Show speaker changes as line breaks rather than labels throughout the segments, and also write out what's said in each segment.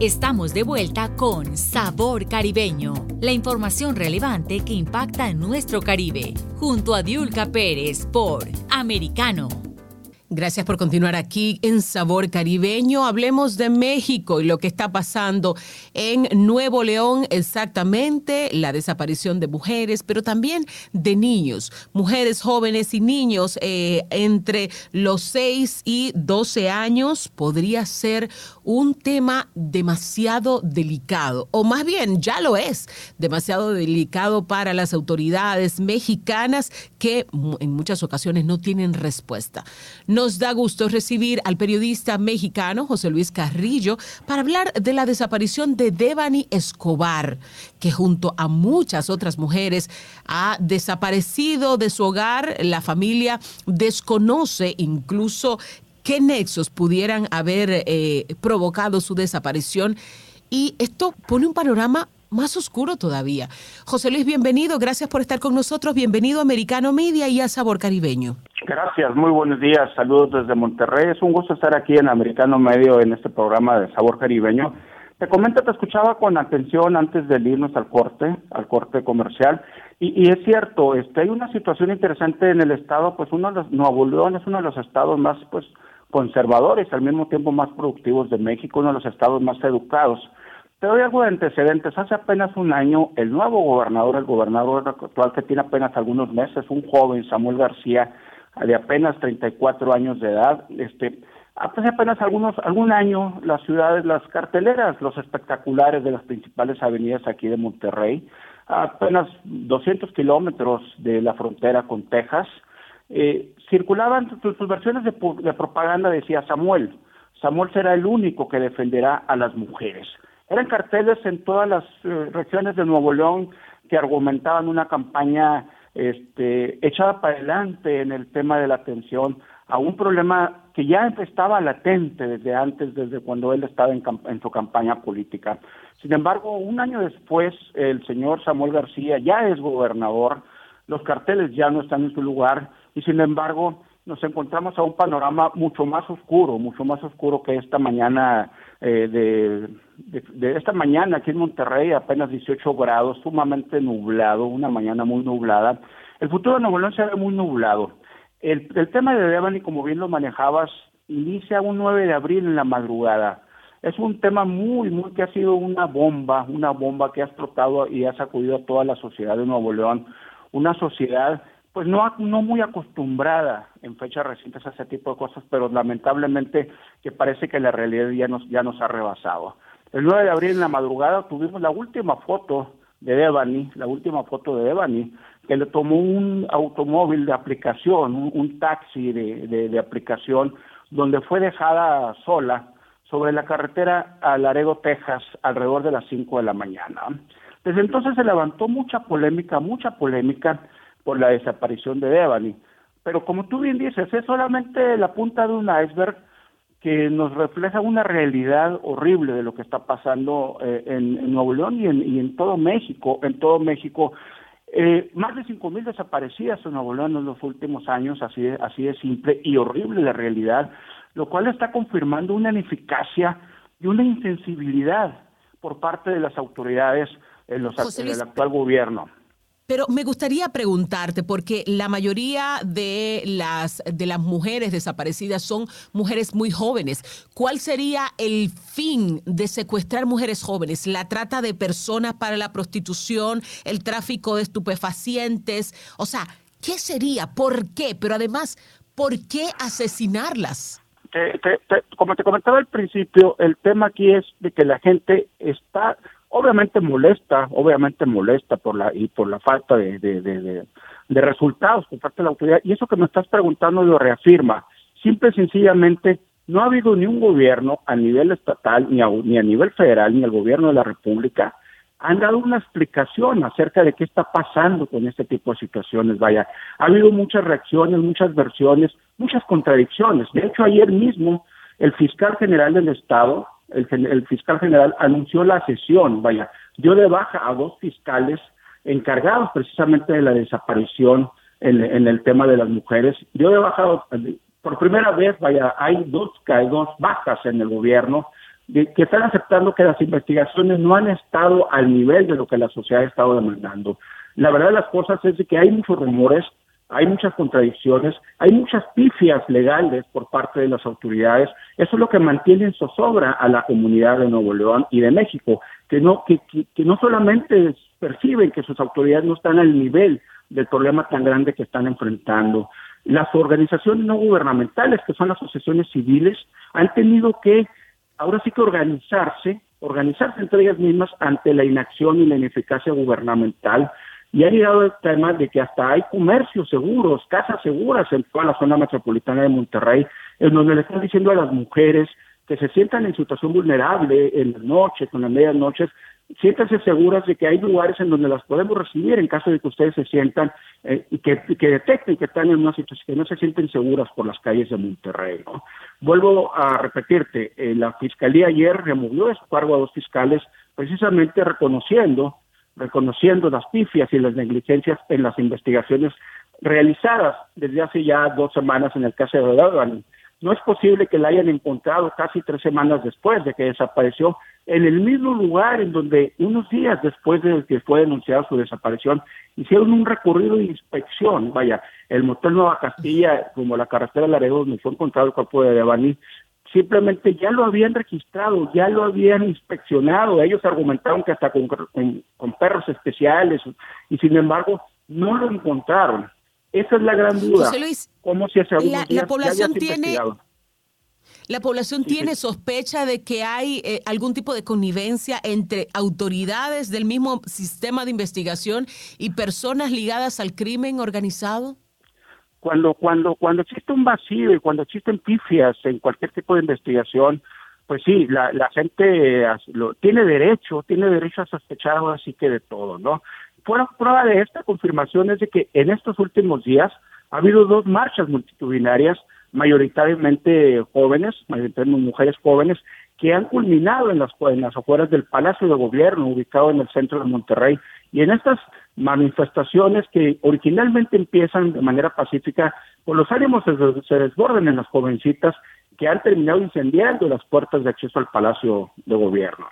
Estamos de vuelta con Sabor Caribeño, la información relevante que impacta en nuestro Caribe, junto a Diulca Pérez por Americano.
Gracias por continuar aquí en Sabor Caribeño. Hablemos de México y lo que está pasando en Nuevo León, exactamente la desaparición de mujeres, pero también de niños, mujeres jóvenes y niños eh, entre los 6 y 12 años. Podría ser un tema demasiado delicado, o más bien ya lo es, demasiado delicado para las autoridades mexicanas que en muchas ocasiones no tienen respuesta. Nos da gusto recibir al periodista mexicano José Luis Carrillo para hablar de la desaparición de Devani Escobar, que junto a muchas otras mujeres ha desaparecido de su hogar. La familia desconoce incluso qué nexos pudieran haber eh, provocado su desaparición. Y esto pone un panorama más oscuro todavía. José Luis, bienvenido, gracias por estar con nosotros, bienvenido a Americano Media y a Sabor Caribeño.
Gracias, muy buenos días, saludos desde Monterrey, es un gusto estar aquí en Americano Medio en este programa de Sabor Caribeño. Te comento, te escuchaba con atención antes de irnos al corte, al corte comercial, y, y, es cierto, este, hay una situación interesante en el estado, pues uno de los, Nuevo León es uno de los estados más, pues, conservadores, al mismo tiempo más productivos de México, uno de los estados más educados. Te doy algo de antecedentes. Hace apenas un año, el nuevo gobernador, el gobernador actual que tiene apenas algunos meses, un joven, Samuel García, de apenas 34 años de edad, este, hace apenas algunos, algún año, las ciudades, las carteleras, los espectaculares de las principales avenidas aquí de Monterrey, apenas 200 kilómetros de la frontera con Texas, eh, circulaban sus, versiones de, de propaganda, decía Samuel, Samuel será el único que defenderá a las mujeres. Eran carteles en todas las eh, regiones de Nuevo León que argumentaban una campaña este, echada para adelante en el tema de la atención a un problema que ya estaba latente desde antes, desde cuando él estaba en, en, su campaña política. Sin embargo, un año después, el señor Samuel García ya es gobernador, los carteles ya no están en su lugar y sin embargo nos encontramos a un panorama mucho más oscuro, mucho más oscuro que esta mañana eh, de, esta mañana aquí en Monterrey, apenas 18 grados, sumamente nublado, una mañana muy nublada. El futuro de Nuevo León se ve muy nublado. El, el tema de Devani, como bien lo manejabas, inicia un 9 de abril en la madrugada. Es un tema muy, muy que ha sido una bomba, una bomba que ha explotado y ha sacudido a toda la sociedad de Nuevo León. Una sociedad pues no, no muy acostumbrada en fechas recientes a ese tipo de cosas, pero lamentablemente que parece que la realidad ya nos, ya nos ha rebasado. El 9 de abril en la madrugada tuvimos la última foto de Devani, la última foto de Devani, que le tomó un automóvil de aplicación, un, taxi de, de, de, aplicación, donde fue dejada sola sobre la carretera a Laredo, Texas, alrededor de las 5 de la mañana. Desde entonces se levantó mucha polémica, mucha polémica, por la desaparición de Devani. Pero como tú bien dices, es solamente la punta de un iceberg que nos refleja una realidad horrible de lo que está pasando eh, en, Nuevo León y en, y en, todo México. En todo México, eh, más de cinco mil desaparecidas en Nuevo León en los últimos años, así de, así de simple y horrible la realidad, lo cual está confirmando una ineficacia y una insensibilidad por parte de las autoridades en, los, en el actual gobierno.
Pero me gustaría preguntarte, porque la mayoría de las, de las mujeres desaparecidas son mujeres muy jóvenes. ¿Cuál sería el fin de secuestrar mujeres jóvenes? ¿La trata de personas para la prostitución? ¿El tráfico de estupefacientes? O sea, ¿qué sería? ¿Por qué? Pero además, ¿por qué asesinarlas?
como te comentaba al principio, el tema aquí es de que la gente está obviamente molesta, obviamente molesta por la y por la falta de, de, de, de, resultados por parte de la autoridad y eso que me estás preguntando lo reafirma. Simple y sencillamente no ha habido ni un gobierno a nivel estatal ni a, ni a nivel federal ni el gobierno de la República han dado una explicación acerca de qué está pasando con este tipo de situaciones. Vaya, ha habido muchas reacciones, muchas versiones, muchas contradicciones. De hecho, ayer mismo el fiscal general del Estado el, fiscal general anunció la sesión, vaya, dio de baja a dos fiscales encargados precisamente de la desaparición en, el tema de las mujeres, dio de baja por primera vez, vaya, hay dos, dos bajas en el gobierno, que están aceptando que las investigaciones no han estado al nivel de lo que la sociedad ha estado demandando. La verdad de las cosas es que hay muchos rumores, hay muchas contradicciones, hay muchas pifias legales por parte de las autoridades. Eso es lo que mantiene en zozobra a la comunidad de Nuevo León y de México, que no, que, que, no solamente perciben que sus autoridades no están al nivel del problema tan grande que están enfrentando. Las organizaciones no gubernamentales, que son las asociaciones civiles, han tenido que ahora sí que organizarse, organizarse entre ellas mismas ante la inacción y la ineficacia gubernamental y ha llegado el tema de que hasta hay comercios seguros, casas seguras en toda la zona metropolitana de Monterrey, en donde le están diciendo a las mujeres que se sientan en situación vulnerable en las noches, con las medianoches, siéntanse seguras de que hay lugares en donde las podemos recibir en caso de que ustedes se sientan eh, y, que, detecten que están en una situación que no se sienten seguras por las calles de Monterrey. Vuelvo a repetirte, eh, la Fiscalía ayer removió de su cargo a dos fiscales precisamente reconociendo reconociendo las pifias y las negligencias en las investigaciones realizadas desde hace ya dos semanas en el caso de Dadani. No es posible que la hayan encontrado casi tres semanas después de que desapareció en el mismo lugar en donde unos días después de que fue denunciada su desaparición hicieron un recorrido de inspección. Vaya, el motel Nueva Castilla, como la carretera de Laredo, donde fue encontrado el cuerpo de Devani, simplemente ya lo habían registrado, ya lo habían inspeccionado, ellos argumentaron que hasta con, perros especiales y sin embargo no lo encontraron. Esa es la gran duda.
¿Cómo si hace la, la población tiene la población tiene sospecha de que hay eh, algún tipo de connivencia entre autoridades del mismo sistema de investigación y personas ligadas al crimen organizado
cuando cuando cuando existe un vacío y cuando existen pifias en cualquier tipo de investigación pues sí la, la gente lo, tiene derecho tiene derecho a sospechar así que de todo no prueba de esta confirmación es de que en estos últimos días ha habido dos marchas multitudinarias mayoritariamente jóvenes mayoritariamente mujeres jóvenes que han culminado en las, en las afueras del Palacio de Gobierno ubicado en el centro de Monterrey. Y en estas manifestaciones que originalmente empiezan de manera pacífica, pues los ánimos se, se desborden en las jovencitas que han terminado incendiando las puertas de acceso al Palacio de Gobierno.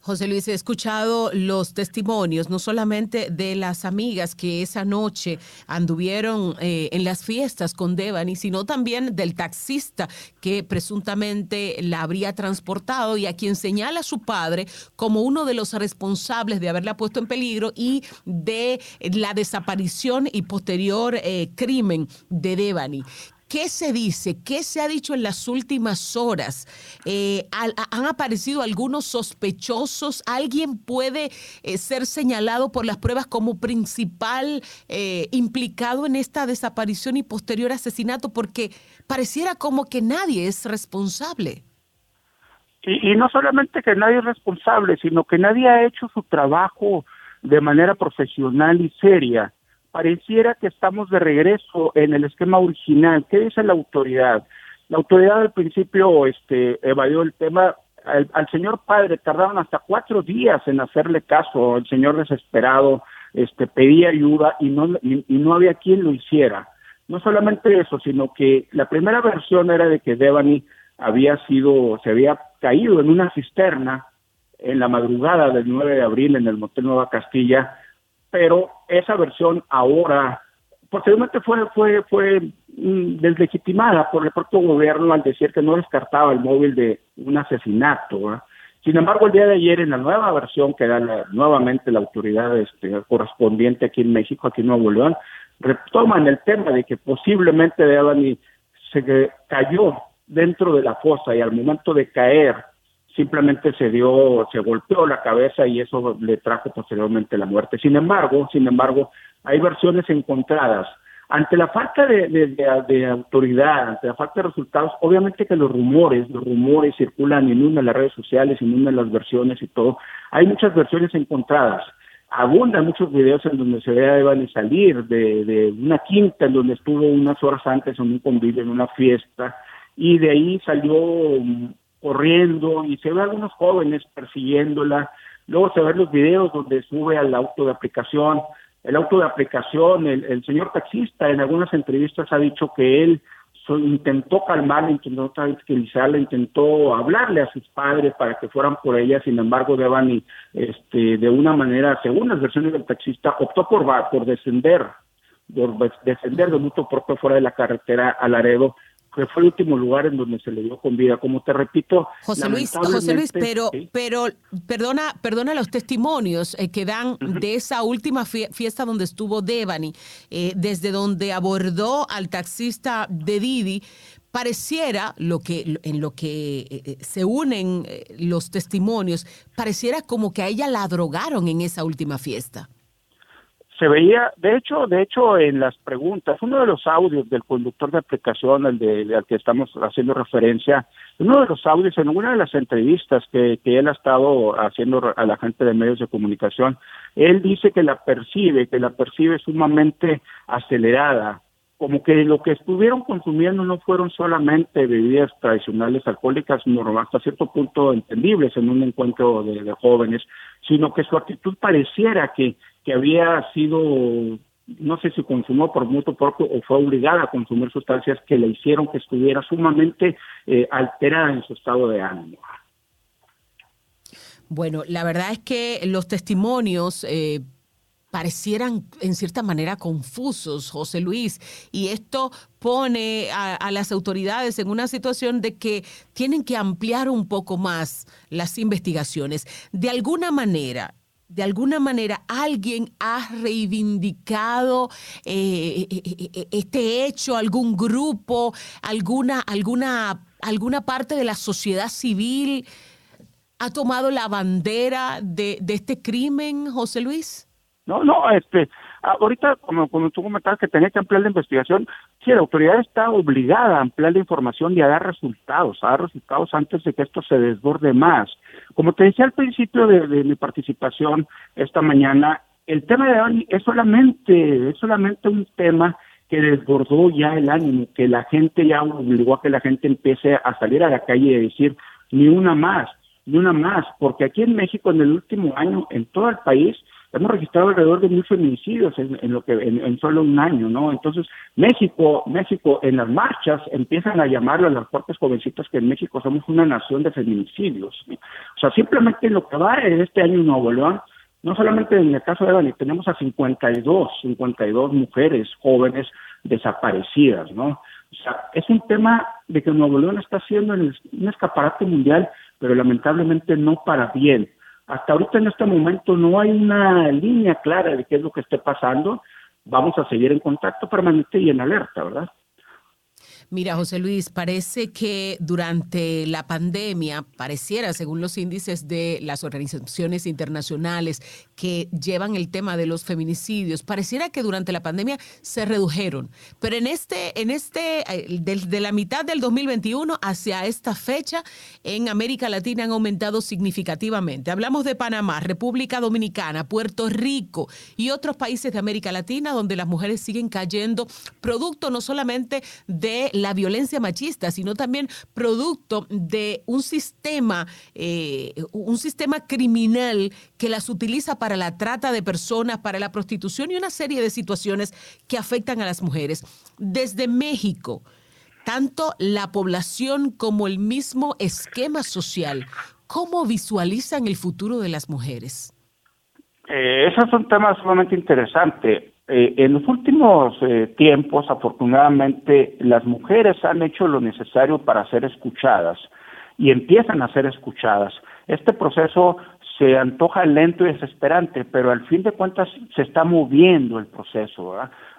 José Luis, he escuchado los testimonios, no solamente de las amigas que esa noche anduvieron eh, en las fiestas con Devani, sino también del taxista que presuntamente la habría transportado y a quien señala su padre como uno de los responsables de haberla puesto en peligro y de la desaparición y posterior eh, crimen de Devani. ¿Qué se dice? ¿Qué se ha dicho en las últimas horas? Eh, ¿Han aparecido algunos sospechosos? ¿Alguien puede eh, ser señalado por las pruebas como principal eh, implicado en esta desaparición y posterior asesinato? Porque pareciera como que nadie es responsable.
Y, y no solamente que nadie es responsable, sino que nadie ha hecho su trabajo de manera profesional y seria pareciera que estamos de regreso en el esquema original. ¿Qué dice la autoridad? La autoridad al principio este, evadió el tema. Al, señor padre tardaron hasta cuatro días en hacerle caso. El señor desesperado este, pedía ayuda y no, y, no había quien lo hiciera. No solamente eso, sino que la primera versión era de que Devani había sido, se había caído en una cisterna en la madrugada del 9 de abril en el Motel Nueva Castilla pero esa versión ahora posteriormente fue fue fue mm, deslegitimada por el propio gobierno al decir que no descartaba el móvil de un asesinato. Sin embargo, el día de ayer en la nueva versión que da nuevamente la autoridad este, correspondiente aquí en México, aquí en Nuevo León, retoman el tema de que posiblemente Devani se cayó dentro de la fosa y al momento de caer simplemente se dio, se golpeó la cabeza y eso le trajo posteriormente la muerte. Sin embargo, sin embargo, hay versiones encontradas. Ante la falta de, de, autoridad, ante la falta de resultados, obviamente que los rumores, los rumores circulan de las redes sociales, de las versiones y todo. Hay muchas versiones encontradas. Abundan muchos videos en donde se ve a Evani salir de, de una quinta en donde estuvo unas horas antes en un convivio, en una fiesta, y de ahí salió corriendo y se ve a algunos jóvenes persiguiéndola. Luego se ven los videos donde sube al auto de aplicación. El auto de aplicación, el, señor taxista en algunas entrevistas ha dicho que él intentó calmarla, intentó tranquilizarla, intentó hablarle a sus padres para que fueran por ella, sin embargo Devani este, de una manera, según las versiones del taxista, optó por, por descender, por descender de mucho propio fuera de la carretera a Laredo que fue el último lugar en donde se le dio con vida. Como te repito,
José Luis, José Luis, pero, pero perdona, perdona los testimonios eh, que dan de esa última fiesta donde estuvo Devani, eh, desde donde abordó al taxista de Didi. Pareciera lo que en lo que eh, se unen los testimonios, pareciera como que a ella la drogaron en esa última fiesta
se veía, de hecho, de hecho, en las preguntas, uno de los audios del conductor de aplicación, el de, al que estamos haciendo referencia, uno de los audios en una de las entrevistas que, que él ha estado haciendo a la gente de medios de comunicación, él dice que la percibe, que la percibe sumamente acelerada, como que lo que estuvieron consumiendo no fueron solamente bebidas tradicionales alcohólicas, no, hasta cierto punto entendibles en un encuentro de, jóvenes, sino que su actitud pareciera que, que había sido, no sé si consumió por mutuo propio o fue obligada a consumir sustancias que le hicieron que estuviera sumamente eh, alterada en su estado de ánimo.
Bueno, la verdad es que los testimonios eh, parecieran en cierta manera confusos, José Luis, y esto pone a, las autoridades en una situación de que tienen que ampliar un poco más las investigaciones. De alguna manera, de alguna manera alguien ha reivindicado eh, eh, eh, este hecho, algún grupo, alguna, alguna, alguna parte de la sociedad civil ha tomado la bandera de, de este crimen, José Luis?
No, no, este, ahorita como, como tú comentabas que tenía que ampliar la investigación, sí, la autoridad está obligada a ampliar la información y a dar resultados, a dar resultados antes de que esto se desborde más. Como te decía al principio de, mi participación esta mañana, el tema de hoy es solamente, es solamente un tema que desbordó ya el ánimo, que la gente ya obligó a que la gente empiece a salir a la calle y decir ni una más, ni una más, porque aquí en México en el último año, en todo el país, hemos registrado alrededor de mil feminicidios en, lo que en, solo un año, ¿no? Entonces México, México en las marchas empiezan a llamarlo a las fuertes jovencitas que en México somos una nación de feminicidios. O sea, simplemente en lo que va en este año en Nuevo León, no solamente en el caso de Dani, tenemos a 52, 52 mujeres jóvenes desaparecidas, ¿no? O sea, es un tema de que Nuevo León está haciendo un escaparate mundial, pero lamentablemente no para bien hasta ahorita en este momento no hay una línea clara de qué es lo que esté pasando. Vamos a seguir en contacto permanente y en alerta, ¿verdad?
Mira, José Luis, parece que durante la pandemia, pareciera, según los índices de las organizaciones internacionales que llevan el tema de los feminicidios, pareciera que durante la pandemia se redujeron. Pero en este, en este, desde eh, la mitad del 2021 hacia esta fecha, en América Latina han aumentado significativamente. Hablamos de Panamá, República Dominicana, Puerto Rico y otros países de América Latina donde las mujeres siguen cayendo, producto no solamente de la violencia machista, sino también producto de un sistema, eh, un sistema criminal que las utiliza para la trata de personas, para la prostitución y una serie de situaciones que afectan a las mujeres. Desde México, tanto la población como el mismo esquema social, ¿cómo visualizan el futuro de las mujeres?
Eh, esos son temas sumamente interesantes. Eh, en los últimos eh, tiempos, afortunadamente, las mujeres han hecho lo necesario para ser escuchadas y empiezan a ser escuchadas. Este proceso se antoja lento y desesperante, pero al fin de cuentas se está moviendo el proceso.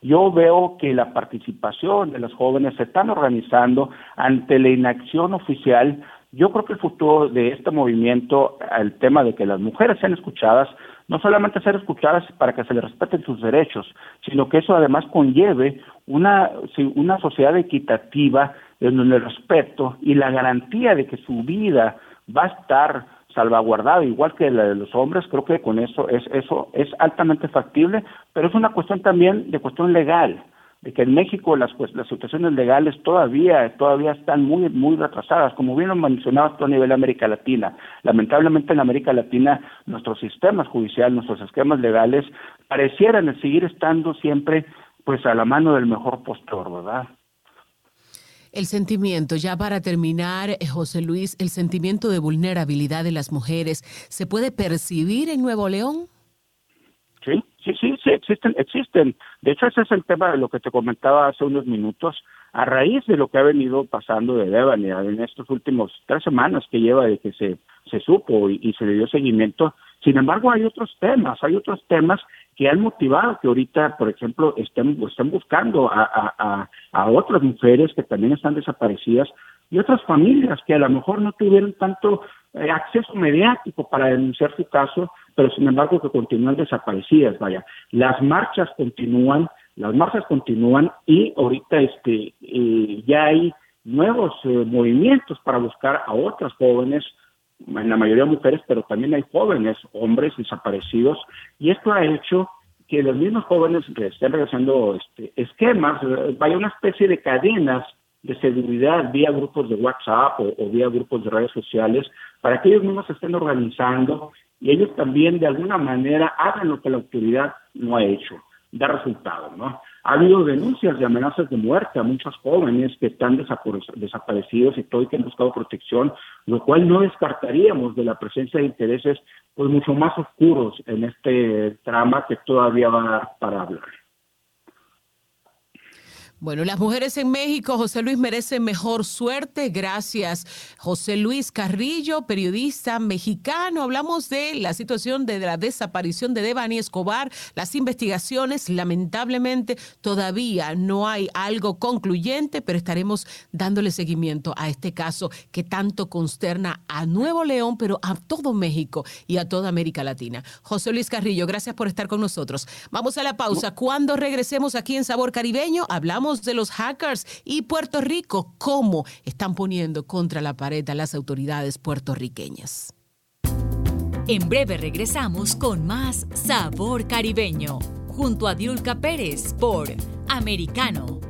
Yo veo que la participación de los jóvenes se están organizando ante la inacción oficial. Yo creo que el futuro de este movimiento, el tema de que las mujeres sean escuchadas, no solamente ser escuchadas para que se les respeten sus derechos, sino que eso además conlleve una, una sociedad equitativa en el respeto y la garantía de que su vida va a estar salvaguardada igual que la de los hombres, creo que con eso es eso es altamente factible, pero es una cuestión también de cuestión legal de que en México las, pues, las situaciones legales todavía, todavía están muy, muy retrasadas, como bien lo mencionabas tú a nivel América Latina. Lamentablemente en América Latina nuestros sistemas judiciales, nuestros esquemas legales parecieran seguir estando siempre pues a la mano del mejor postor, ¿verdad?
El sentimiento, ya para terminar, eh, José Luis, el sentimiento de vulnerabilidad de las mujeres, ¿se puede percibir en Nuevo León?
Existen, existen. De hecho, ese es el tema de lo que te comentaba hace unos minutos. A raíz de lo que ha venido pasando de Devani en estos últimos tres semanas que lleva de que se, se supo y, se le dio seguimiento, sin embargo, hay otros temas, hay otros temas que han motivado que ahorita, por ejemplo, estén, estén buscando a, a, a, otras mujeres que también están desaparecidas y otras familias que a lo mejor no tuvieron tanto acceso mediático para denunciar su caso, pero sin embargo que continúan desaparecidas, vaya. Las marchas continúan, las marchas continúan y ahorita este eh, ya hay nuevos eh, movimientos para buscar a otras jóvenes en la mayoría mujeres, pero también hay jóvenes, hombres desaparecidos, y esto ha hecho que los mismos jóvenes estén realizando este, esquemas, eh, vaya una especie de cadenas de seguridad vía grupos de WhatsApp o, o, vía grupos de redes sociales, para que ellos mismos estén organizando y ellos también de alguna manera hagan lo que la autoridad no ha hecho da resultados, ¿no? Ha habido denuncias de amenazas de muerte a muchos jóvenes que están desaparecidos y todo y que han buscado protección, lo cual no descartaríamos de la presencia de intereses pues mucho más oscuros en este trama que todavía va a dar para hablar.
Bueno, las mujeres en México, José Luis, merecen mejor suerte. Gracias, José Luis Carrillo, periodista mexicano. Hablamos de la situación de la desaparición de Devani Escobar. Las investigaciones, lamentablemente, todavía no hay algo concluyente, pero estaremos dándole seguimiento a este caso que tanto consterna a Nuevo León, pero a todo México y a toda América Latina. José Luis Carrillo, gracias por estar con nosotros. Vamos a la pausa. Cuando regresemos aquí en Sabor Caribeño, hablamos de los hackers y Puerto Rico, cómo están poniendo contra la pared a las autoridades puertorriqueñas.
En breve regresamos con más Sabor Caribeño, junto a Diulca Pérez por Americano